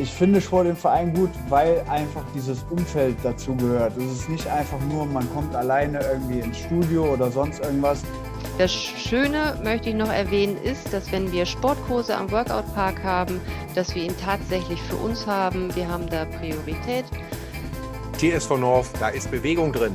Ich finde Sport im Verein gut, weil einfach dieses Umfeld dazu gehört. Es ist nicht einfach nur, man kommt alleine irgendwie ins Studio oder sonst irgendwas. Das Schöne, möchte ich noch erwähnen, ist, dass wenn wir Sportkurse am Workout Park haben, dass wir ihn tatsächlich für uns haben. Wir haben da Priorität. TSV North, da ist Bewegung drin.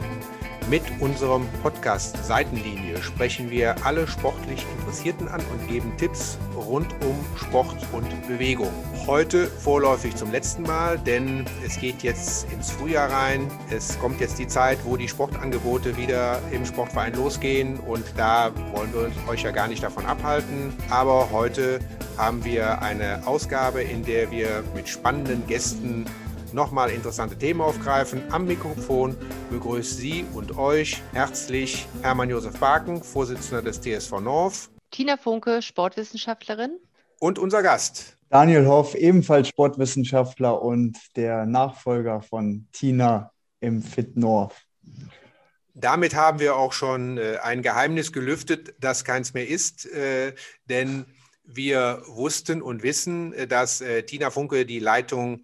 Mit unserem Podcast Seitenlinie sprechen wir alle sportlich Interessierten an und geben Tipps rund um Sport und Bewegung. Heute vorläufig zum letzten Mal, denn es geht jetzt ins Frühjahr rein. Es kommt jetzt die Zeit, wo die Sportangebote wieder im Sportverein losgehen und da wollen wir euch ja gar nicht davon abhalten. Aber heute haben wir eine Ausgabe, in der wir mit spannenden Gästen nochmal interessante Themen aufgreifen. Am Mikrofon begrüßt Sie und euch herzlich Hermann Josef Barken, Vorsitzender des TSV North. Tina Funke, Sportwissenschaftlerin. Und unser Gast. Daniel Hoff, ebenfalls Sportwissenschaftler und der Nachfolger von Tina im Fit North. Damit haben wir auch schon äh, ein Geheimnis gelüftet, das keins mehr ist, äh, denn wir wussten und wissen, äh, dass Tina Funke die Leitung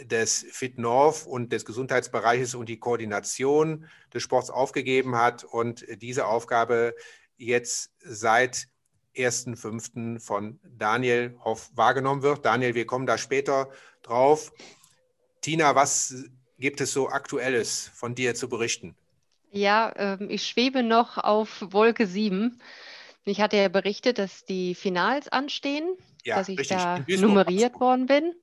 des Fit North und des Gesundheitsbereiches und die Koordination des Sports aufgegeben hat und diese Aufgabe jetzt seit 1.5. von Daniel Hoff wahrgenommen wird. Daniel, wir kommen da später drauf. Tina, was gibt es so Aktuelles von dir zu berichten? Ja, ähm, ich schwebe noch auf Wolke 7. Ich hatte ja berichtet, dass die Finals anstehen, ja, dass ich richtig. da nummeriert worden bin.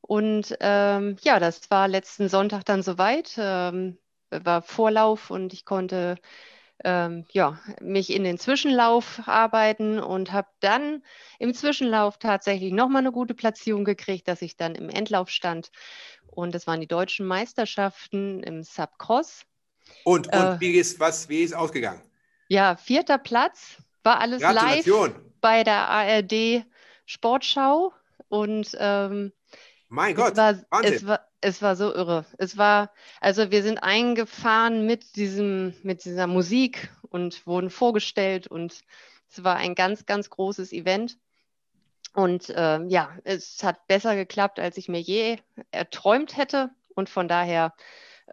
Und ähm, ja, das war letzten Sonntag dann soweit, ähm, war Vorlauf und ich konnte ähm, ja, mich in den Zwischenlauf arbeiten und habe dann im Zwischenlauf tatsächlich nochmal eine gute Platzierung gekriegt, dass ich dann im Endlauf stand. Und das waren die deutschen Meisterschaften im Subcross. Und, und äh, wie, ist, was, wie ist ausgegangen? Ja, vierter Platz, war alles live bei der ARD Sportschau. Und ähm, mein Gott, es war, es war, es war so irre. Es war, also wir sind eingefahren mit diesem, mit dieser Musik und wurden vorgestellt und es war ein ganz, ganz großes Event. Und äh, ja, es hat besser geklappt, als ich mir je erträumt hätte. Und von daher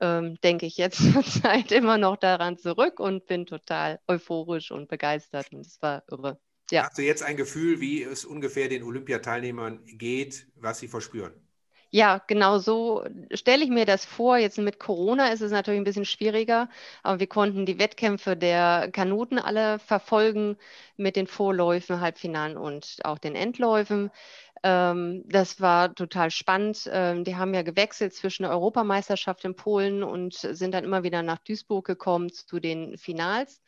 ähm, denke ich jetzt zur Zeit immer noch daran zurück und bin total euphorisch und begeistert. Und es war irre. Ja. Hast du jetzt ein Gefühl, wie es ungefähr den Olympiateilnehmern geht, was sie verspüren? Ja, genau so stelle ich mir das vor. Jetzt mit Corona ist es natürlich ein bisschen schwieriger, aber wir konnten die Wettkämpfe der Kanuten alle verfolgen mit den Vorläufen, Halbfinalen und auch den Endläufen. Ähm, das war total spannend. Ähm, die haben ja gewechselt zwischen der Europameisterschaft in Polen und sind dann immer wieder nach Duisburg gekommen zu den Finals.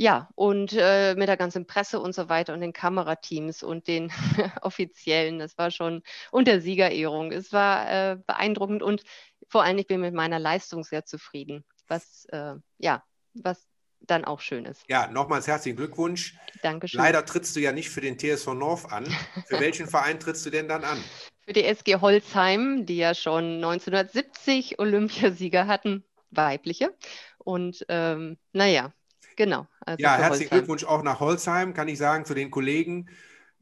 Ja, und äh, mit der ganzen Presse und so weiter und den Kamerateams und den Offiziellen. Das war schon und der Siegerehrung. Es war äh, beeindruckend und vor allem ich bin mit meiner Leistung sehr zufrieden, was äh, ja, was dann auch schön ist. Ja, nochmals herzlichen Glückwunsch. Dankeschön. Leider trittst du ja nicht für den TSV North an. Für welchen Verein trittst du denn dann an? Für die SG Holzheim, die ja schon 1970 Olympiasieger hatten, weibliche. Und ähm, naja, Genau. Also ja, herzlichen Glückwunsch auch nach Holzheim, kann ich sagen, zu den Kollegen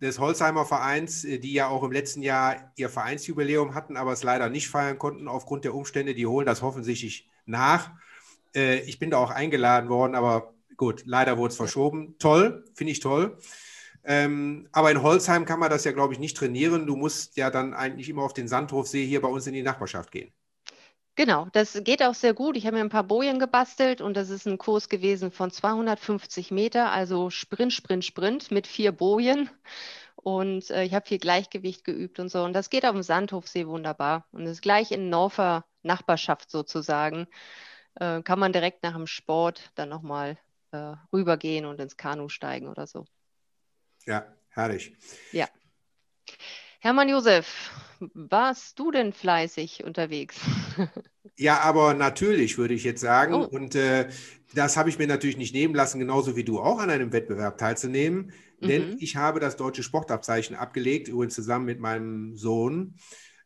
des Holzheimer Vereins, äh, die ja auch im letzten Jahr ihr Vereinsjubiläum hatten, aber es leider nicht feiern konnten aufgrund der Umstände. Die holen das offensichtlich nach. Äh, ich bin da auch eingeladen worden, aber gut, leider wurde es verschoben. Toll, finde ich toll. Ähm, aber in Holzheim kann man das ja, glaube ich, nicht trainieren. Du musst ja dann eigentlich immer auf den Sandhofsee hier bei uns in die Nachbarschaft gehen. Genau, das geht auch sehr gut. Ich habe mir ein paar Bojen gebastelt und das ist ein Kurs gewesen von 250 Meter, also Sprint, Sprint, Sprint mit vier Bojen. Und äh, ich habe viel Gleichgewicht geübt und so. Und das geht auf dem Sandhofsee wunderbar. Und das ist gleich in Norfer Nachbarschaft sozusagen. Äh, kann man direkt nach dem Sport dann nochmal äh, rübergehen und ins Kanu steigen oder so. Ja, herrlich. Ja. Hermann Josef, warst du denn fleißig unterwegs? Ja, aber natürlich würde ich jetzt sagen. Oh. Und äh, das habe ich mir natürlich nicht nehmen lassen, genauso wie du auch an einem Wettbewerb teilzunehmen. Denn mhm. ich habe das deutsche Sportabzeichen abgelegt, übrigens zusammen mit meinem Sohn.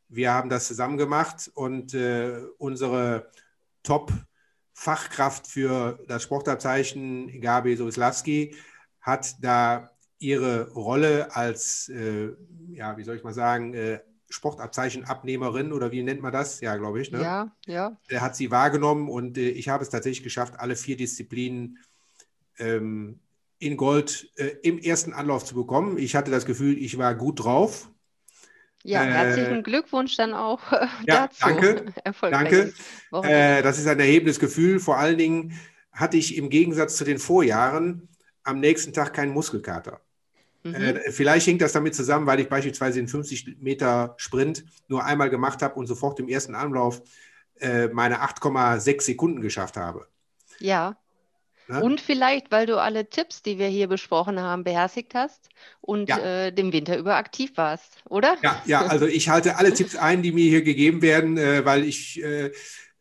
Wir haben das zusammen gemacht und äh, unsere Top-Fachkraft für das Sportabzeichen, Gabi Sowislawski, hat da ihre Rolle als, äh, ja, wie soll ich mal sagen, äh, Sportabzeichenabnehmerin oder wie nennt man das? Ja, glaube ich. Ne? Ja, ja. Er hat sie wahrgenommen und äh, ich habe es tatsächlich geschafft, alle vier Disziplinen ähm, in Gold äh, im ersten Anlauf zu bekommen. Ich hatte das Gefühl, ich war gut drauf. Ja, herzlichen äh, Glückwunsch dann auch äh, ja, dazu. Danke, danke. Äh, das ist ein erhebendes Gefühl. Vor allen Dingen hatte ich im Gegensatz zu den Vorjahren am nächsten Tag keinen Muskelkater. Mhm. Äh, vielleicht hängt das damit zusammen, weil ich beispielsweise den 50 Meter Sprint nur einmal gemacht habe und sofort im ersten Anlauf äh, meine 8,6 Sekunden geschafft habe. Ja. ja. Und vielleicht, weil du alle Tipps, die wir hier besprochen haben, beherzigt hast und ja. äh, dem Winter über aktiv warst, oder? Ja, ja, also ich halte alle Tipps ein, die mir hier gegeben werden, äh, weil ich äh,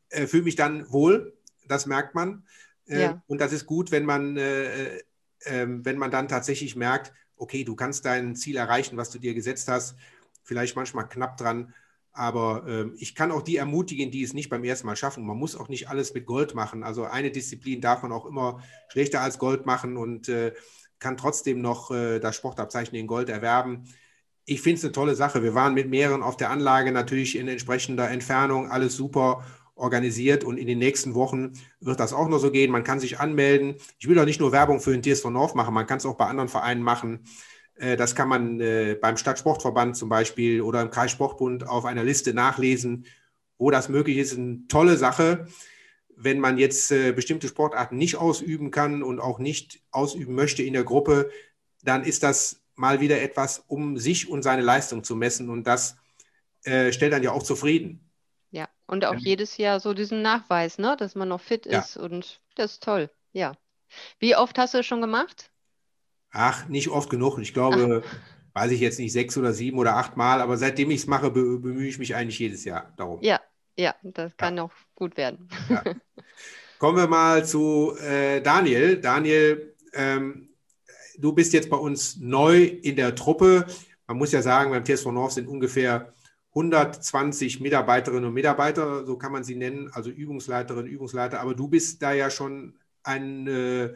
äh, fühle mich dann wohl. Das merkt man. Ja. Und das ist gut, wenn man, ähm, wenn man dann tatsächlich merkt, okay, du kannst dein Ziel erreichen, was du dir gesetzt hast, vielleicht manchmal knapp dran, aber äh, ich kann auch die ermutigen, die es nicht beim ersten Mal schaffen. Man muss auch nicht alles mit Gold machen. Also eine Disziplin darf man auch immer schlechter als Gold machen und äh, kann trotzdem noch äh, das Sportabzeichen in Gold erwerben. Ich finde es eine tolle Sache. Wir waren mit mehreren auf der Anlage natürlich in entsprechender Entfernung, alles super organisiert und in den nächsten Wochen wird das auch noch so gehen. Man kann sich anmelden. Ich will doch nicht nur Werbung für den TSV North machen, man kann es auch bei anderen Vereinen machen. Äh, das kann man äh, beim Stadtsportverband zum Beispiel oder im Kreissportbund auf einer Liste nachlesen, wo das möglich ist. Eine tolle Sache. Wenn man jetzt äh, bestimmte Sportarten nicht ausüben kann und auch nicht ausüben möchte in der Gruppe, dann ist das mal wieder etwas, um sich und seine Leistung zu messen. Und das stellt dann ja auch zufrieden. Und auch ja. jedes Jahr so diesen Nachweis, ne, dass man noch fit ja. ist. Und das ist toll, ja. Wie oft hast du es schon gemacht? Ach, nicht oft genug. Ich glaube, Ach. weiß ich jetzt nicht, sechs oder sieben oder acht Mal, aber seitdem ich es mache, be bemühe ich mich eigentlich jedes Jahr darum. Ja, ja, das kann ja. noch gut werden. Ja. Kommen wir mal zu äh, Daniel. Daniel, ähm, du bist jetzt bei uns neu in der Truppe. Man muss ja sagen, beim TSV North sind ungefähr 120 Mitarbeiterinnen und Mitarbeiter, so kann man sie nennen, also Übungsleiterinnen, Übungsleiter. Aber du bist da ja schon ein äh,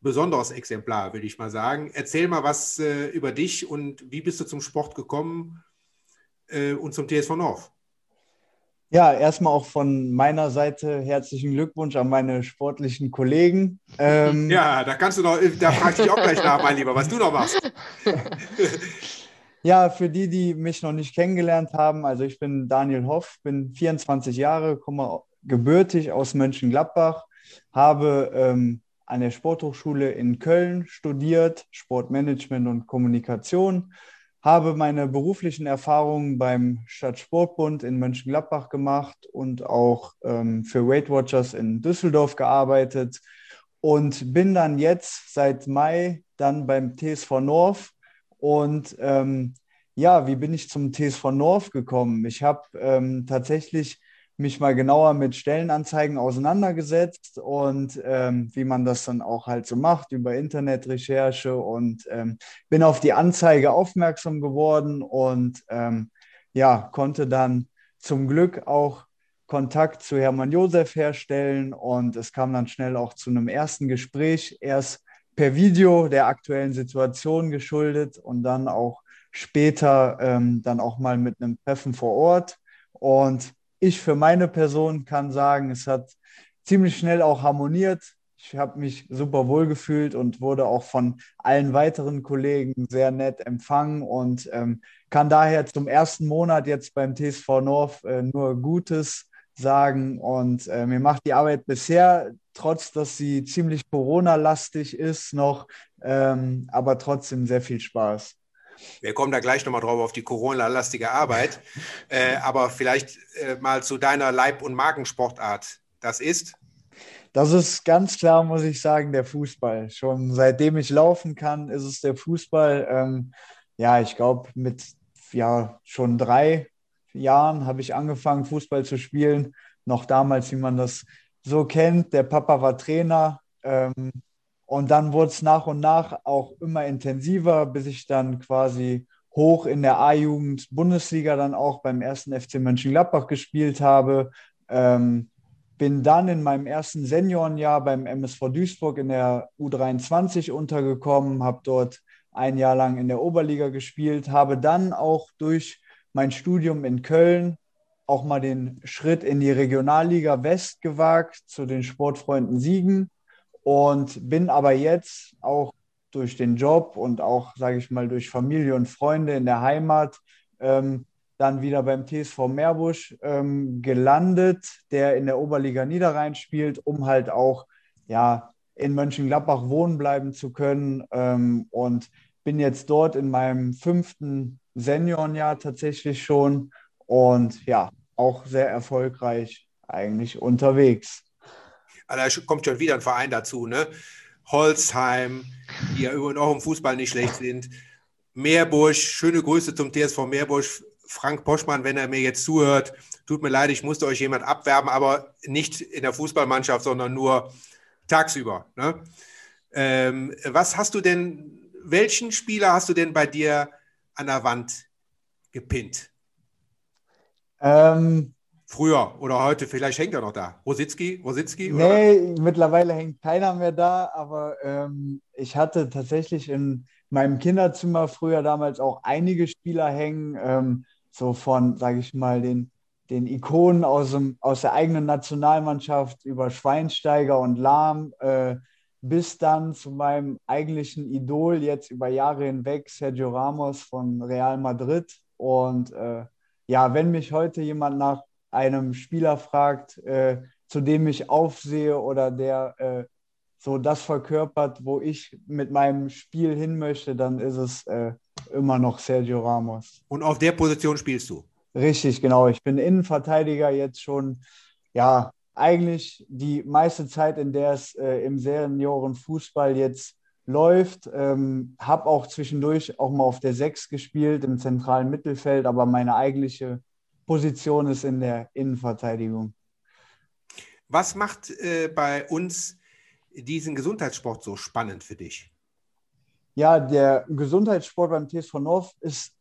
besonderes Exemplar, würde ich mal sagen. Erzähl mal was äh, über dich und wie bist du zum Sport gekommen äh, und zum TSV North? Ja, erstmal auch von meiner Seite herzlichen Glückwunsch an meine sportlichen Kollegen. Ähm, ja, da kannst du noch, da frage ich dich auch gleich nach, mein Lieber, was du noch machst. Ja, für die, die mich noch nicht kennengelernt haben, also ich bin Daniel Hoff, bin 24 Jahre, komme gebürtig aus Mönchengladbach, habe ähm, an der Sporthochschule in Köln studiert, Sportmanagement und Kommunikation, habe meine beruflichen Erfahrungen beim Stadtsportbund in Mönchengladbach gemacht und auch ähm, für Weight Watchers in Düsseldorf gearbeitet und bin dann jetzt seit Mai dann beim TSV North und ähm, ja, wie bin ich zum TSV North gekommen? Ich habe ähm, tatsächlich mich mal genauer mit Stellenanzeigen auseinandergesetzt und ähm, wie man das dann auch halt so macht über Internetrecherche und ähm, bin auf die Anzeige aufmerksam geworden und ähm, ja, konnte dann zum Glück auch Kontakt zu Hermann Josef herstellen und es kam dann schnell auch zu einem ersten Gespräch. Erst per Video der aktuellen Situation geschuldet und dann auch später ähm, dann auch mal mit einem Treffen vor Ort. Und ich für meine Person kann sagen, es hat ziemlich schnell auch harmoniert. Ich habe mich super wohl gefühlt und wurde auch von allen weiteren Kollegen sehr nett empfangen und ähm, kann daher zum ersten Monat jetzt beim TSV North äh, nur Gutes sagen. Und äh, mir macht die Arbeit bisher, trotz dass sie ziemlich Corona-lastig ist, noch, ähm, aber trotzdem sehr viel Spaß. Wir kommen da gleich nochmal drauf auf die Corona-lastige Arbeit. äh, aber vielleicht äh, mal zu deiner Leib- und Magensportart. Das ist? Das ist ganz klar, muss ich sagen, der Fußball. Schon seitdem ich laufen kann, ist es der Fußball. Ähm, ja, ich glaube, mit ja, schon drei, Jahren habe ich angefangen, Fußball zu spielen. Noch damals, wie man das so kennt. Der Papa war Trainer. Ähm, und dann wurde es nach und nach auch immer intensiver, bis ich dann quasi hoch in der A-Jugend Bundesliga dann auch beim ersten FC Mönchengladbach gespielt habe. Ähm, bin dann in meinem ersten Seniorenjahr beim MSV Duisburg in der U23 untergekommen, habe dort ein Jahr lang in der Oberliga gespielt, habe dann auch durch mein Studium in Köln, auch mal den Schritt in die Regionalliga West gewagt zu den Sportfreunden Siegen und bin aber jetzt auch durch den Job und auch, sage ich mal, durch Familie und Freunde in der Heimat ähm, dann wieder beim TSV Meerbusch ähm, gelandet, der in der Oberliga Niederrhein spielt, um halt auch ja, in Mönchengladbach wohnen bleiben zu können. Ähm, und bin jetzt dort in meinem fünften Seniorenjahr tatsächlich schon und ja, auch sehr erfolgreich eigentlich unterwegs. Da kommt schon wieder ein Verein dazu, ne? Holzheim, die ja übrigens auch im Fußball nicht schlecht sind. Meerbusch, schöne Grüße zum TSV Meerbusch. Frank Poschmann, wenn er mir jetzt zuhört, tut mir leid, ich musste euch jemand abwerben, aber nicht in der Fußballmannschaft, sondern nur tagsüber. Ne? Ähm, was hast du denn, welchen Spieler hast du denn bei dir an der Wand gepinnt? Ähm, Früher oder heute, vielleicht hängt er noch da. Rositzky, Rositzky? Nee, oder? mittlerweile hängt keiner mehr da, aber ähm, ich hatte tatsächlich in meinem Kinderzimmer früher damals auch einige Spieler hängen, ähm, so von, sage ich mal, den, den Ikonen aus, dem, aus der eigenen Nationalmannschaft über Schweinsteiger und Lahm äh, bis dann zu meinem eigentlichen Idol jetzt über Jahre hinweg, Sergio Ramos von Real Madrid. Und äh, ja, wenn mich heute jemand nach einem Spieler fragt, äh, zu dem ich aufsehe oder der äh, so das verkörpert, wo ich mit meinem Spiel hin möchte, dann ist es äh, immer noch Sergio Ramos. Und auf der Position spielst du? Richtig, genau. Ich bin Innenverteidiger jetzt schon, ja, eigentlich die meiste Zeit, in der es äh, im Seniorenfußball jetzt läuft. Ähm, habe auch zwischendurch auch mal auf der Sechs gespielt im zentralen Mittelfeld, aber meine eigentliche Position ist in der Innenverteidigung. Was macht äh, bei uns diesen Gesundheitssport so spannend für dich? Ja, der Gesundheitssport beim TSV North ist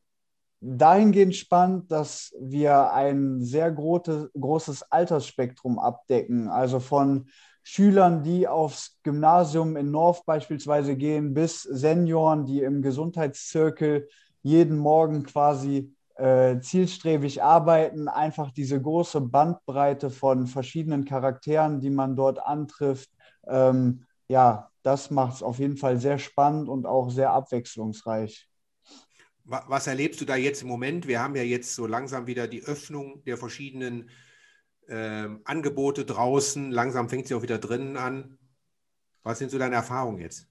dahingehend spannend, dass wir ein sehr große, großes Altersspektrum abdecken. Also von Schülern, die aufs Gymnasium in North beispielsweise gehen, bis Senioren, die im Gesundheitszirkel jeden Morgen quasi äh, zielstrebig arbeiten, einfach diese große Bandbreite von verschiedenen Charakteren, die man dort antrifft. Ähm, ja, das macht es auf jeden Fall sehr spannend und auch sehr abwechslungsreich. Was erlebst du da jetzt im Moment? Wir haben ja jetzt so langsam wieder die Öffnung der verschiedenen äh, Angebote draußen. Langsam fängt sie auch wieder drinnen an. Was sind so deine Erfahrungen jetzt?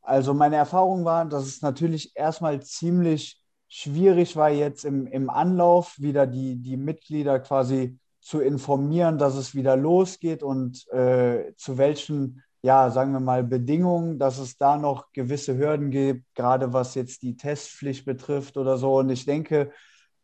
Also meine Erfahrung war, dass es natürlich erstmal ziemlich schwierig war jetzt im, im Anlauf wieder die, die Mitglieder quasi zu informieren, dass es wieder losgeht und äh, zu welchen, ja, sagen wir mal, Bedingungen, dass es da noch gewisse Hürden gibt, gerade was jetzt die Testpflicht betrifft oder so. Und ich denke,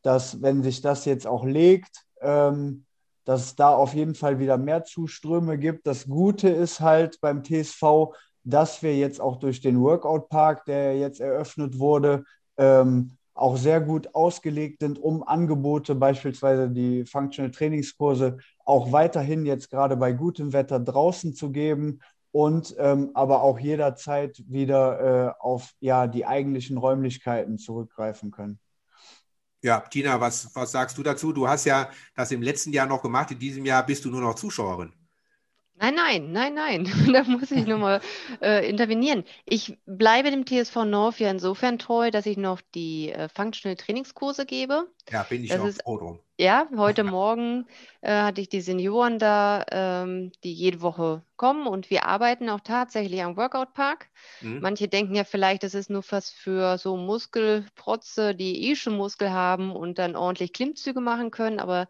dass wenn sich das jetzt auch legt, ähm, dass es da auf jeden Fall wieder mehr Zuströme gibt. Das Gute ist halt beim TSV, dass wir jetzt auch durch den Workout Park, der jetzt eröffnet wurde, ähm, auch sehr gut ausgelegt sind, um Angebote, beispielsweise die Functional Trainingskurse, auch weiterhin jetzt gerade bei gutem Wetter draußen zu geben und ähm, aber auch jederzeit wieder äh, auf ja, die eigentlichen Räumlichkeiten zurückgreifen können. Ja, Tina, was, was sagst du dazu? Du hast ja das im letzten Jahr noch gemacht, in diesem Jahr bist du nur noch Zuschauerin. Nein, nein, nein, nein. Da muss ich nochmal äh, intervenieren. Ich bleibe dem TSV North ja insofern treu, dass ich noch die äh, Functional Trainingskurse gebe. Ja, bin ich das auch ist, froh drum. Ja, heute Morgen äh, hatte ich die Senioren da, ähm, die jede Woche kommen und wir arbeiten auch tatsächlich am Workout Park. Mhm. Manche denken ja vielleicht, das ist nur was für so Muskelprotze, die eh schon Muskel haben und dann ordentlich Klimmzüge machen können, aber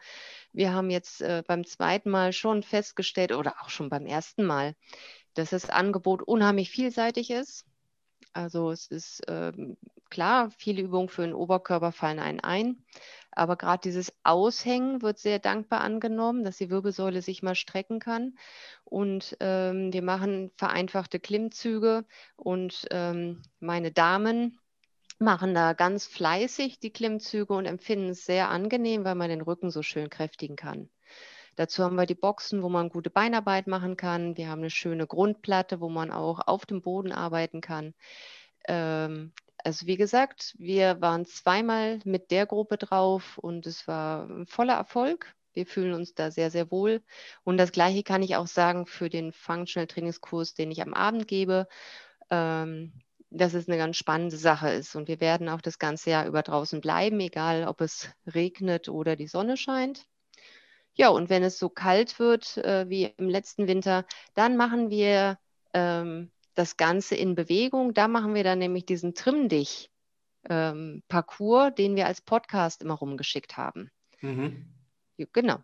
wir haben jetzt äh, beim zweiten Mal schon festgestellt oder auch schon beim ersten Mal, dass das Angebot unheimlich vielseitig ist. Also es ist ähm, klar, viele Übungen für den Oberkörper fallen einen ein, aber gerade dieses Aushängen wird sehr dankbar angenommen, dass die Wirbelsäule sich mal strecken kann. Und ähm, wir machen vereinfachte Klimmzüge und ähm, meine Damen machen da ganz fleißig die Klimmzüge und empfinden es sehr angenehm, weil man den Rücken so schön kräftigen kann. Dazu haben wir die Boxen, wo man gute Beinarbeit machen kann. Wir haben eine schöne Grundplatte, wo man auch auf dem Boden arbeiten kann. Ähm, also wie gesagt, wir waren zweimal mit der Gruppe drauf und es war ein voller Erfolg. Wir fühlen uns da sehr, sehr wohl. Und das Gleiche kann ich auch sagen für den Functional Trainingskurs, den ich am Abend gebe, ähm, dass es eine ganz spannende Sache ist. Und wir werden auch das ganze Jahr über draußen bleiben, egal ob es regnet oder die Sonne scheint. Ja, und wenn es so kalt wird äh, wie im letzten Winter, dann machen wir ähm, das Ganze in Bewegung. Da machen wir dann nämlich diesen Trimm-Dich-Parcours, ähm, den wir als Podcast immer rumgeschickt haben. Mhm. Ja, genau.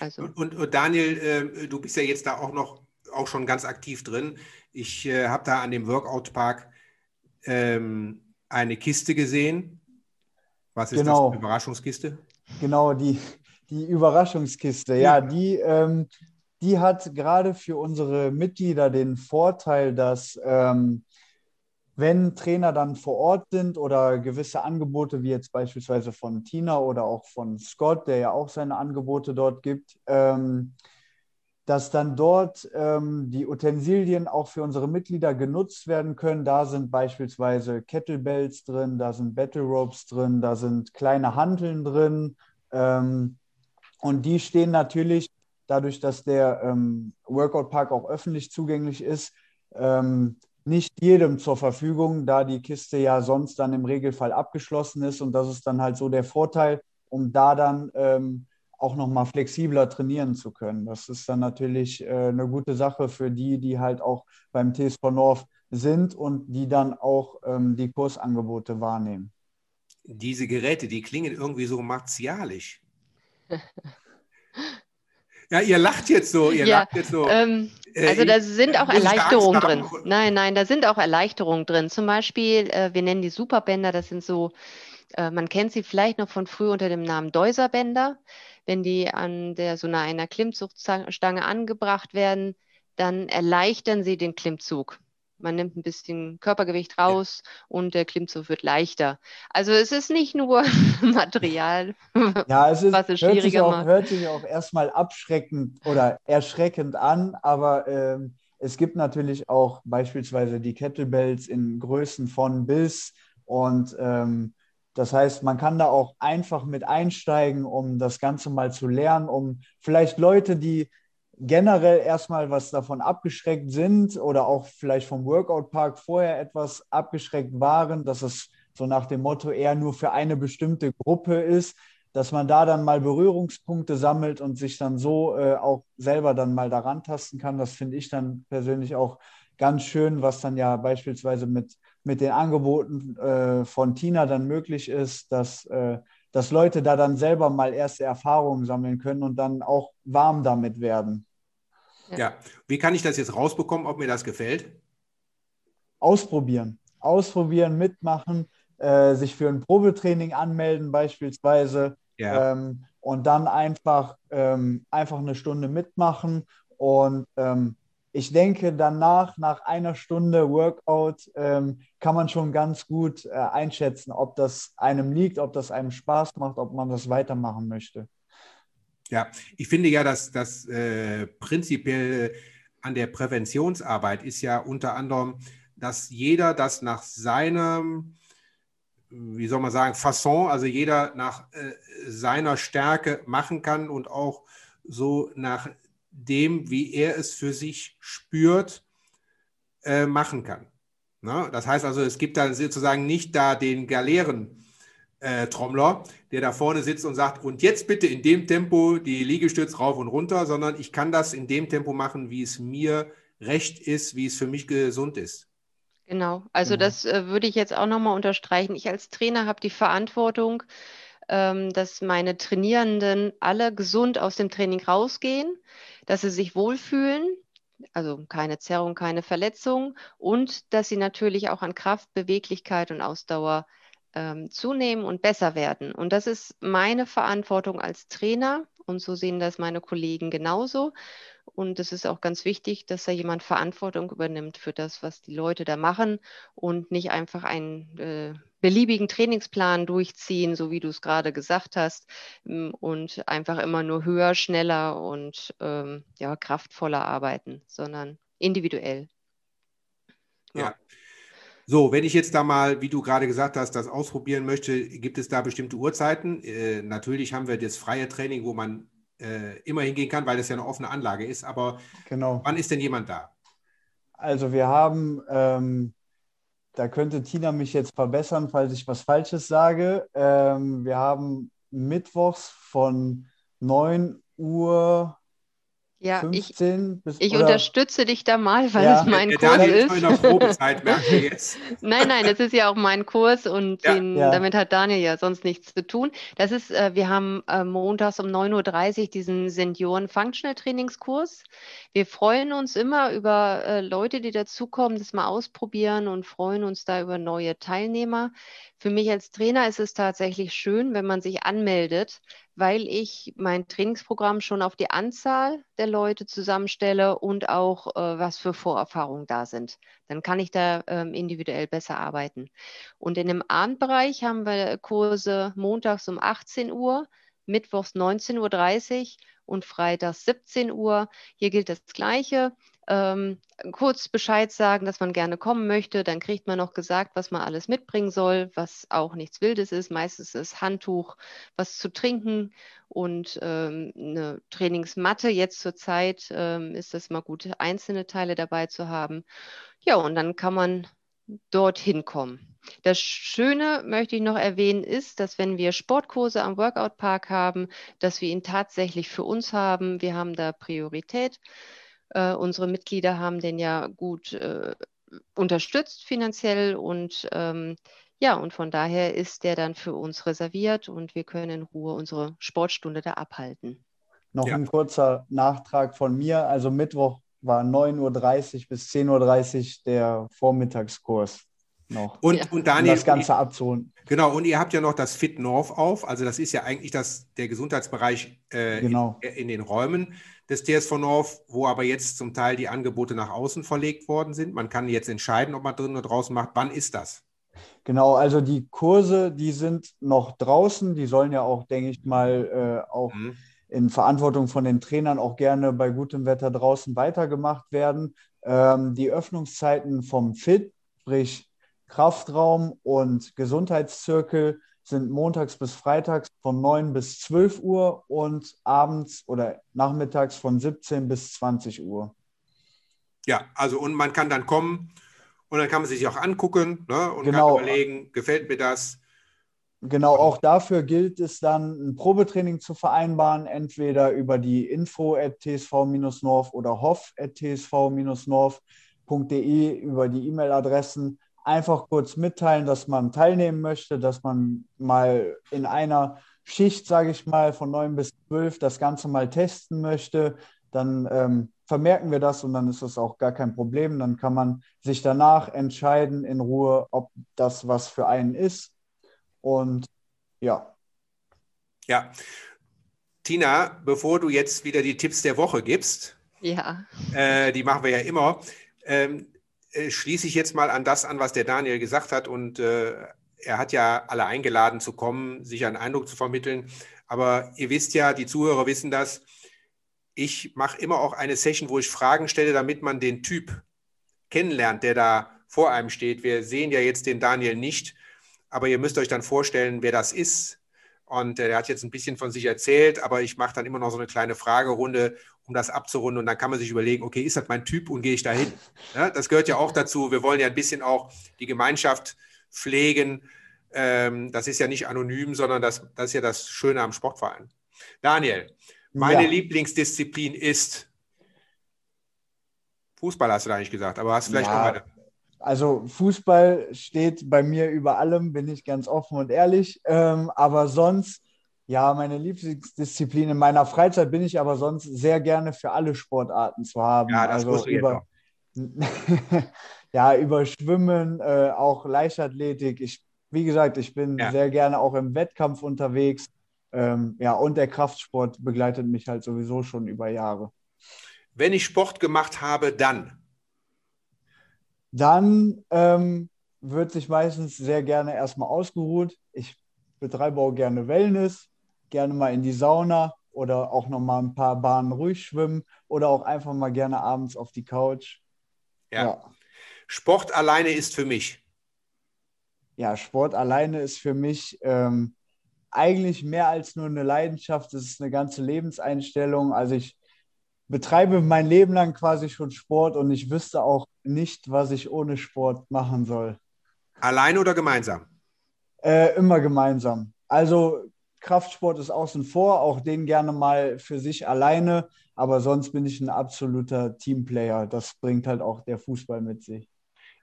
Also. Und, und Daniel, äh, du bist ja jetzt da auch noch auch schon ganz aktiv drin. Ich äh, habe da an dem Workout Park ähm, eine Kiste gesehen. Was ist genau. das? Überraschungskiste? Genau, die, die Überraschungskiste. Ja, ja. die ähm, die hat gerade für unsere Mitglieder den Vorteil, dass ähm, wenn Trainer dann vor Ort sind oder gewisse Angebote, wie jetzt beispielsweise von Tina oder auch von Scott, der ja auch seine Angebote dort gibt, ähm, dass dann dort ähm, die Utensilien auch für unsere Mitglieder genutzt werden können. Da sind beispielsweise Kettlebells drin, da sind Battle Ropes drin, da sind kleine Hanteln drin. Ähm, und die stehen natürlich dadurch, dass der ähm, Workout Park auch öffentlich zugänglich ist, ähm, nicht jedem zur Verfügung, da die Kiste ja sonst dann im Regelfall abgeschlossen ist. Und das ist dann halt so der Vorteil, um da dann ähm, auch nochmal flexibler trainieren zu können. Das ist dann natürlich äh, eine gute Sache für die, die halt auch beim TSV North sind und die dann auch ähm, die Kursangebote wahrnehmen. Diese Geräte, die klingen irgendwie so martialisch. Ja, ihr lacht jetzt so, ihr ja, lacht jetzt so. Ähm, äh, also da sind auch Erleichterungen drin. Nein, nein, da sind auch Erleichterungen drin. Zum Beispiel, äh, wir nennen die Superbänder, das sind so, äh, man kennt sie vielleicht noch von früh unter dem Namen Deuserbänder. Wenn die an der so einer Klimmzugstange angebracht werden, dann erleichtern sie den Klimmzug. Man nimmt ein bisschen Körpergewicht raus ja. und der Klimmzug wird leichter. Also es ist nicht nur Material, ja, es ist, was es schwieriger hört sich auch, macht. Hört sich auch erstmal abschreckend oder erschreckend an, aber ähm, es gibt natürlich auch beispielsweise die Kettlebells in Größen von bis und ähm, das heißt, man kann da auch einfach mit einsteigen, um das Ganze mal zu lernen, um vielleicht Leute, die generell erstmal was davon abgeschreckt sind oder auch vielleicht vom Workout Park vorher etwas abgeschreckt waren, dass es so nach dem Motto eher nur für eine bestimmte Gruppe ist, dass man da dann mal Berührungspunkte sammelt und sich dann so äh, auch selber dann mal daran tasten kann. Das finde ich dann persönlich auch ganz schön, was dann ja beispielsweise mit, mit den Angeboten äh, von Tina dann möglich ist, dass äh, dass Leute da dann selber mal erste Erfahrungen sammeln können und dann auch warm damit werden. Ja. ja. Wie kann ich das jetzt rausbekommen, ob mir das gefällt? Ausprobieren. Ausprobieren, mitmachen, äh, sich für ein Probetraining anmelden beispielsweise ja. ähm, und dann einfach, ähm, einfach eine Stunde mitmachen und ähm, ich denke, danach, nach einer Stunde Workout, ähm, kann man schon ganz gut äh, einschätzen, ob das einem liegt, ob das einem Spaß macht, ob man das weitermachen möchte. Ja, ich finde ja, dass das äh, prinzipiell an der Präventionsarbeit ist ja unter anderem, dass jeder das nach seinem, wie soll man sagen, Fasson, also jeder nach äh, seiner Stärke machen kann und auch so nach dem, wie er es für sich spürt, äh, machen kann. Na? Das heißt also, es gibt da sozusagen nicht da den Galeeren-Trommler, äh, der da vorne sitzt und sagt, und jetzt bitte in dem Tempo die Liegestütz rauf und runter, sondern ich kann das in dem Tempo machen, wie es mir recht ist, wie es für mich gesund ist. Genau, also genau. das äh, würde ich jetzt auch nochmal unterstreichen. Ich als Trainer habe die Verantwortung, ähm, dass meine Trainierenden alle gesund aus dem Training rausgehen, dass sie sich wohlfühlen, also keine Zerrung, keine Verletzung und dass sie natürlich auch an Kraft, Beweglichkeit und Ausdauer ähm, zunehmen und besser werden. Und das ist meine Verantwortung als Trainer und so sehen das meine Kollegen genauso. Und es ist auch ganz wichtig, dass da jemand Verantwortung übernimmt für das, was die Leute da machen und nicht einfach einen äh, beliebigen Trainingsplan durchziehen, so wie du es gerade gesagt hast, und einfach immer nur höher, schneller und ähm, ja, kraftvoller arbeiten, sondern individuell. Ja. ja. So, wenn ich jetzt da mal, wie du gerade gesagt hast, das ausprobieren möchte, gibt es da bestimmte Uhrzeiten? Äh, natürlich haben wir das freie Training, wo man äh, immer hingehen kann, weil das ja eine offene Anlage ist. Aber genau. wann ist denn jemand da? Also wir haben, ähm, da könnte Tina mich jetzt verbessern, falls ich was Falsches sage. Ähm, wir haben mittwochs von 9 Uhr ja, 15 ich, bis, ich unterstütze dich da mal, weil ja. es mein der Kurs Daniel ist. ist in der Probezeit, merkt ihr jetzt. nein, nein, es ist ja auch mein Kurs und ja. Den, ja. damit hat Daniel ja sonst nichts zu tun. Das ist, äh, wir haben äh, montags um 9.30 Uhr diesen Senioren Functional Trainingskurs. Wir freuen uns immer über äh, Leute, die dazukommen, das mal ausprobieren und freuen uns da über neue Teilnehmer. Für mich als Trainer ist es tatsächlich schön, wenn man sich anmeldet, weil ich mein Trainingsprogramm schon auf die Anzahl der Leute zusammenstelle und auch, äh, was für Vorerfahrungen da sind. Dann kann ich da ähm, individuell besser arbeiten. Und in dem Abendbereich haben wir Kurse montags um 18 Uhr, mittwochs 19.30 Uhr und freitags 17 Uhr. Hier gilt das Gleiche ähm, kurz Bescheid sagen, dass man gerne kommen möchte. Dann kriegt man noch gesagt, was man alles mitbringen soll, was auch nichts Wildes ist. Meistens ist Handtuch, was zu trinken und ähm, eine Trainingsmatte. Jetzt zur Zeit ähm, ist es mal gut, einzelne Teile dabei zu haben. Ja, und dann kann man dorthin kommen. Das Schöne, möchte ich noch erwähnen, ist, dass wenn wir Sportkurse am Workout Park haben, dass wir ihn tatsächlich für uns haben. Wir haben da Priorität. Äh, unsere Mitglieder haben den ja gut äh, unterstützt finanziell und ähm, ja, und von daher ist der dann für uns reserviert und wir können in Ruhe unsere Sportstunde da abhalten. Noch ja. ein kurzer Nachtrag von mir. Also Mittwoch war 9.30 Uhr bis 10.30 Uhr der Vormittagskurs noch. Und, ja. und Daniel, um das Ganze abzuholen. Genau, und ihr habt ja noch das Fit North auf. Also das ist ja eigentlich das, der Gesundheitsbereich äh, genau. in, in, den Räumen des TSV North, wo aber jetzt zum Teil die Angebote nach außen verlegt worden sind. Man kann jetzt entscheiden, ob man drin oder draußen macht. Wann ist das? Genau, also die Kurse, die sind noch draußen. Die sollen ja auch, denke ich mal, äh, auch mhm. in Verantwortung von den Trainern auch gerne bei gutem Wetter draußen weitergemacht werden. Ähm, die Öffnungszeiten vom FIT, sprich Kraftraum und Gesundheitszirkel, sind montags bis freitags von 9 bis 12 Uhr und abends oder nachmittags von 17 bis 20 Uhr. Ja, also und man kann dann kommen und dann kann man sich auch angucken ne, und genau. kann überlegen, gefällt mir das. Genau, auch dafür gilt es dann, ein Probetraining zu vereinbaren, entweder über die info at tsv-north oder hoff at tsv-north.de über die E-Mail-Adressen einfach kurz mitteilen, dass man teilnehmen möchte, dass man mal in einer Schicht, sage ich mal, von 9 bis 12 das Ganze mal testen möchte, dann ähm, vermerken wir das und dann ist das auch gar kein Problem. Dann kann man sich danach entscheiden in Ruhe, ob das was für einen ist. Und ja. Ja. Tina, bevor du jetzt wieder die Tipps der Woche gibst, ja. Äh, die machen wir ja immer. Ähm, äh, schließe ich jetzt mal an das an, was der Daniel gesagt hat. Und äh, er hat ja alle eingeladen zu kommen, sich einen Eindruck zu vermitteln. Aber ihr wisst ja, die Zuhörer wissen das. Ich mache immer auch eine Session, wo ich Fragen stelle, damit man den Typ kennenlernt, der da vor einem steht. Wir sehen ja jetzt den Daniel nicht, aber ihr müsst euch dann vorstellen, wer das ist. Und äh, er hat jetzt ein bisschen von sich erzählt, aber ich mache dann immer noch so eine kleine Fragerunde, um das abzurunden. Und dann kann man sich überlegen, okay, ist das mein Typ und gehe ich da hin? Ja, das gehört ja auch dazu. Wir wollen ja ein bisschen auch die Gemeinschaft pflegen. Ähm, das ist ja nicht anonym, sondern das, das ist ja das Schöne am Sportverein. Daniel, meine ja. Lieblingsdisziplin ist Fußball, hast du da nicht gesagt, aber hast vielleicht ja. noch eine. Also Fußball steht bei mir über allem, bin ich ganz offen und ehrlich. Ähm, aber sonst ja, meine Lieblingsdisziplin in meiner Freizeit bin ich aber sonst sehr gerne für alle Sportarten zu haben. Ja, das also über, ja, über Schwimmen, äh, auch Leichtathletik. Ich, wie gesagt, ich bin ja. sehr gerne auch im Wettkampf unterwegs. Ähm, ja, und der Kraftsport begleitet mich halt sowieso schon über Jahre. Wenn ich Sport gemacht habe, dann? Dann ähm, wird sich meistens sehr gerne erstmal ausgeruht. Ich betreibe auch gerne Wellness gerne mal in die Sauna oder auch noch mal ein paar Bahnen ruhig schwimmen oder auch einfach mal gerne abends auf die Couch. Ja. ja. Sport alleine ist für mich. ja, Sport alleine ist für mich ähm, eigentlich mehr als nur eine Leidenschaft. Es ist eine ganze Lebenseinstellung. Also ich betreibe mein Leben lang quasi schon Sport und ich wüsste auch nicht, was ich ohne Sport machen soll. Allein oder gemeinsam? Äh, immer gemeinsam. Also Kraftsport ist außen vor, auch den gerne mal für sich alleine, aber sonst bin ich ein absoluter Teamplayer. Das bringt halt auch der Fußball mit sich.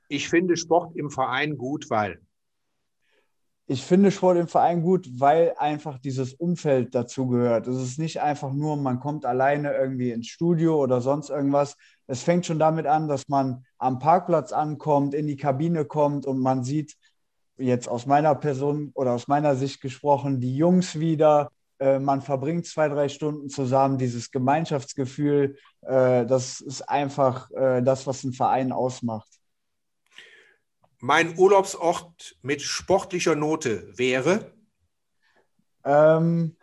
Ich finde Sport im Verein gut, weil ich finde Sport im Verein gut, weil einfach dieses Umfeld dazugehört. Es ist nicht einfach nur, man kommt alleine irgendwie ins Studio oder sonst irgendwas. Es fängt schon damit an, dass man am Parkplatz ankommt, in die Kabine kommt und man sieht, jetzt aus meiner Person oder aus meiner Sicht gesprochen, die Jungs wieder. Äh, man verbringt zwei, drei Stunden zusammen, dieses Gemeinschaftsgefühl, äh, das ist einfach äh, das, was einen Verein ausmacht. Mein Urlaubsort mit sportlicher Note wäre? Ähm,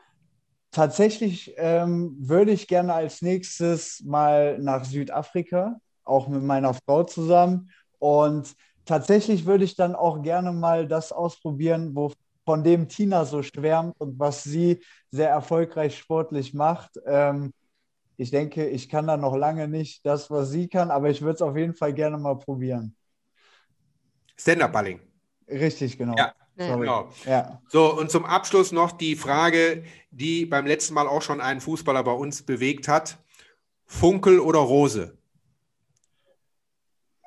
tatsächlich ähm, würde ich gerne als nächstes mal nach Südafrika, auch mit meiner Frau zusammen. Und tatsächlich würde ich dann auch gerne mal das ausprobieren, wo, von dem Tina so schwärmt und was sie sehr erfolgreich sportlich macht. Ähm, ich denke, ich kann da noch lange nicht das, was sie kann, aber ich würde es auf jeden Fall gerne mal probieren. Stand-Up-Balling. Richtig, genau. Ja. Genau. Ja. So, und zum Abschluss noch die Frage, die beim letzten Mal auch schon einen Fußballer bei uns bewegt hat. Funkel oder Rose?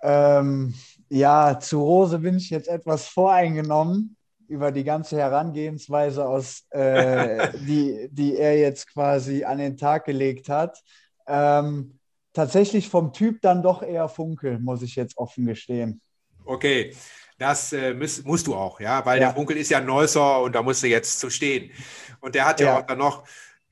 Ähm, ja, zu Rose bin ich jetzt etwas voreingenommen über die ganze Herangehensweise, aus, äh, die, die er jetzt quasi an den Tag gelegt hat. Ähm, tatsächlich vom Typ dann doch eher Funkel, muss ich jetzt offen gestehen. Okay, das äh, müsst, musst du auch, ja, weil ja. der Onkel ist ja Neusser und da musst du jetzt zu stehen. Und der hat ja, ja auch dann noch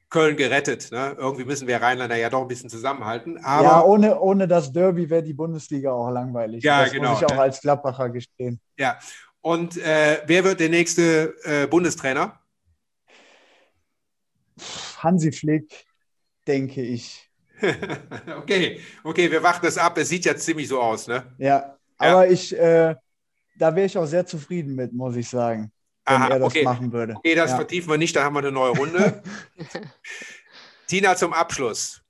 Köln gerettet. Ne? Irgendwie müssen wir Rheinländer ja doch ein bisschen zusammenhalten. Aber ja, ohne, ohne das Derby wäre die Bundesliga auch langweilig. Ja, das genau. Muss ich auch als Gladbacher gestehen. Ja. Und äh, wer wird der nächste äh, Bundestrainer? Hansi Flick, denke ich. okay, okay, wir warten das ab. Es sieht ja ziemlich so aus, ne? Ja, aber ja. ich, äh, da wäre ich auch sehr zufrieden mit, muss ich sagen, wenn Aha, er das okay. machen würde. Okay, das ja. vertiefen wir nicht, da haben wir eine neue Runde. Tina, zum Abschluss.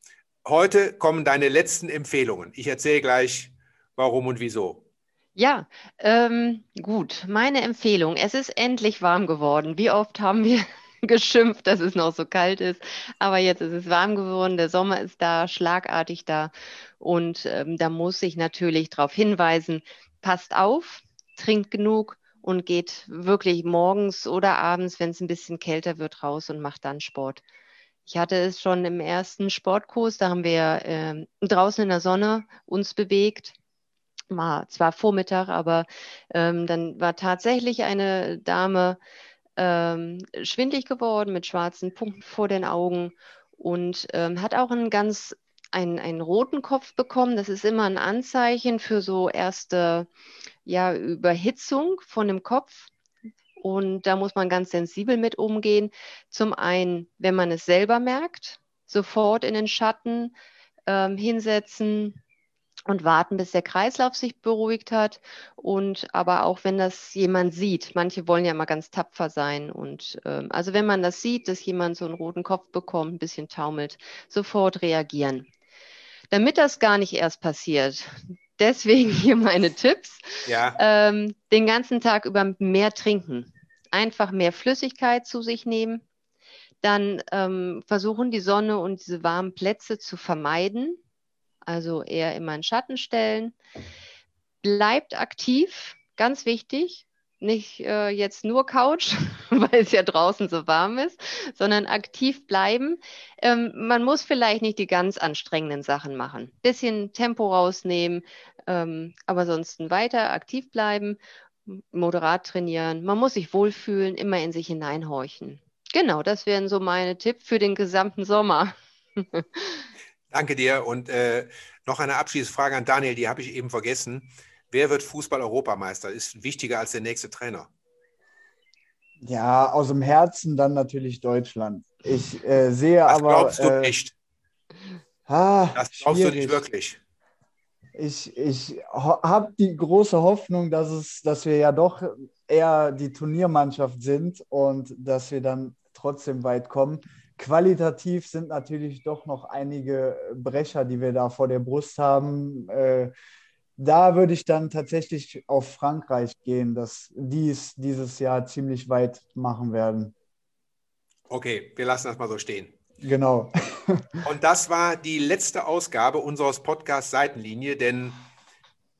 Heute kommen deine letzten Empfehlungen. Ich erzähle gleich, warum und wieso. Ja, ähm, gut. Meine Empfehlung. Es ist endlich warm geworden. Wie oft haben wir geschimpft, dass es noch so kalt ist. Aber jetzt ist es warm geworden, der Sommer ist da, schlagartig da. Und ähm, da muss ich natürlich darauf hinweisen, passt auf, trinkt genug und geht wirklich morgens oder abends, wenn es ein bisschen kälter wird, raus und macht dann Sport. Ich hatte es schon im ersten Sportkurs, da haben wir äh, draußen in der Sonne uns bewegt. War zwar Vormittag, aber ähm, dann war tatsächlich eine Dame ähm, schwindlig geworden mit schwarzen Punkten vor den Augen und ähm, hat auch einen ganz einen, einen roten Kopf bekommen. Das ist immer ein Anzeichen für so erste ja, Überhitzung von dem Kopf. Und da muss man ganz sensibel mit umgehen. Zum einen, wenn man es selber merkt, sofort in den Schatten ähm, hinsetzen, und warten, bis der Kreislauf sich beruhigt hat. Und aber auch wenn das jemand sieht, manche wollen ja immer ganz tapfer sein. Und ähm, also wenn man das sieht, dass jemand so einen roten Kopf bekommt, ein bisschen taumelt, sofort reagieren. Damit das gar nicht erst passiert, deswegen hier meine Tipps. Ja. Ähm, den ganzen Tag über mehr trinken. Einfach mehr Flüssigkeit zu sich nehmen. Dann ähm, versuchen, die Sonne und diese warmen Plätze zu vermeiden also eher immer in Schatten stellen. Bleibt aktiv, ganz wichtig. Nicht äh, jetzt nur Couch, weil es ja draußen so warm ist, sondern aktiv bleiben. Ähm, man muss vielleicht nicht die ganz anstrengenden Sachen machen. Bisschen Tempo rausnehmen, ähm, aber ansonsten weiter aktiv bleiben, moderat trainieren. Man muss sich wohlfühlen, immer in sich hineinhorchen. Genau, das wären so meine Tipps für den gesamten Sommer. Danke dir. Und äh, noch eine abschließende Frage an Daniel, die habe ich eben vergessen. Wer wird Fußball-Europameister? Ist wichtiger als der nächste Trainer. Ja, aus dem Herzen dann natürlich Deutschland. Ich äh, sehe das aber. Das glaubst du äh, nicht. Ah, das glaubst schwierig. du nicht wirklich. Ich, ich habe die große Hoffnung, dass, es, dass wir ja doch eher die Turniermannschaft sind und dass wir dann trotzdem weit kommen. Qualitativ sind natürlich doch noch einige Brecher, die wir da vor der Brust haben. Äh, da würde ich dann tatsächlich auf Frankreich gehen, dass die es dieses Jahr ziemlich weit machen werden. Okay, wir lassen das mal so stehen. Genau. Und das war die letzte Ausgabe unseres Podcasts Seitenlinie, denn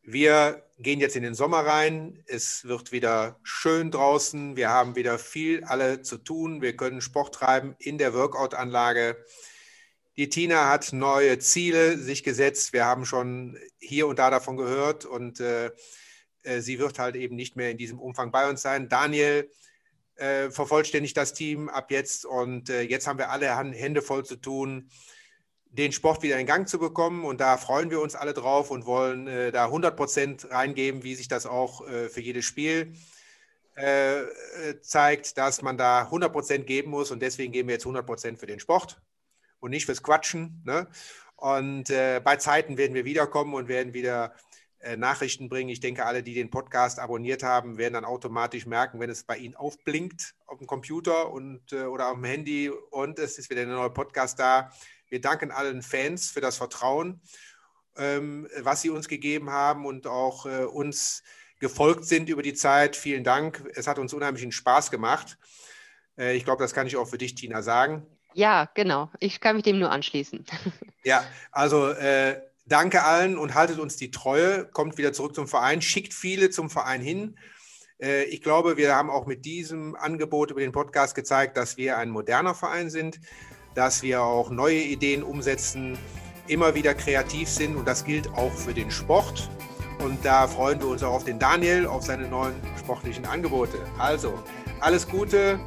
wir gehen jetzt in den Sommer rein. Es wird wieder schön draußen. Wir haben wieder viel alle zu tun. Wir können Sport treiben in der Workout-Anlage. Die Tina hat neue Ziele sich gesetzt. Wir haben schon hier und da davon gehört und äh, äh, sie wird halt eben nicht mehr in diesem Umfang bei uns sein. Daniel äh, vervollständigt das Team ab jetzt und äh, jetzt haben wir alle Hände voll zu tun, den Sport wieder in Gang zu bekommen und da freuen wir uns alle drauf und wollen äh, da 100 Prozent reingeben, wie sich das auch äh, für jedes Spiel zeigt, dass man da 100 Prozent geben muss und deswegen geben wir jetzt 100 Prozent für den Sport und nicht fürs Quatschen. Ne? Und äh, bei Zeiten werden wir wiederkommen und werden wieder äh, Nachrichten bringen. Ich denke, alle, die den Podcast abonniert haben, werden dann automatisch merken, wenn es bei Ihnen aufblinkt auf dem Computer und, äh, oder auf dem Handy und es ist wieder ein neuer Podcast da. Wir danken allen Fans für das Vertrauen, ähm, was sie uns gegeben haben und auch äh, uns gefolgt sind über die Zeit. Vielen Dank. Es hat uns unheimlichen Spaß gemacht. Äh, ich glaube, das kann ich auch für dich, Tina, sagen. Ja, genau. Ich kann mich dem nur anschließen. Ja, also äh, danke allen und haltet uns die Treue. Kommt wieder zurück zum Verein, schickt viele zum Verein hin. Äh, ich glaube, wir haben auch mit diesem Angebot über den Podcast gezeigt, dass wir ein moderner Verein sind, dass wir auch neue Ideen umsetzen, immer wieder kreativ sind und das gilt auch für den Sport. Und da freuen wir uns auch auf den Daniel, auf seine neuen sportlichen Angebote. Also, alles Gute,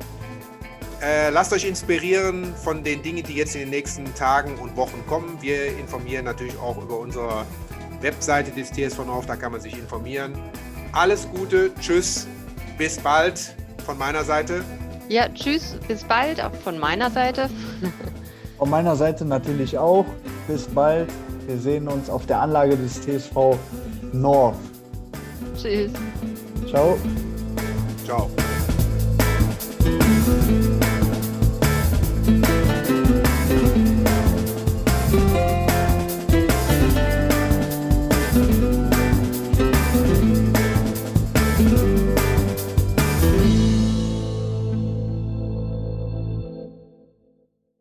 äh, lasst euch inspirieren von den Dingen, die jetzt in den nächsten Tagen und Wochen kommen. Wir informieren natürlich auch über unsere Webseite des TSV North, da kann man sich informieren. Alles Gute, tschüss, bis bald von meiner Seite. Ja, tschüss, bis bald auch von meiner Seite. Von meiner Seite natürlich auch. Bis bald. Wir sehen uns auf der Anlage des TSV North. Tschüss. Ciao. Ciao.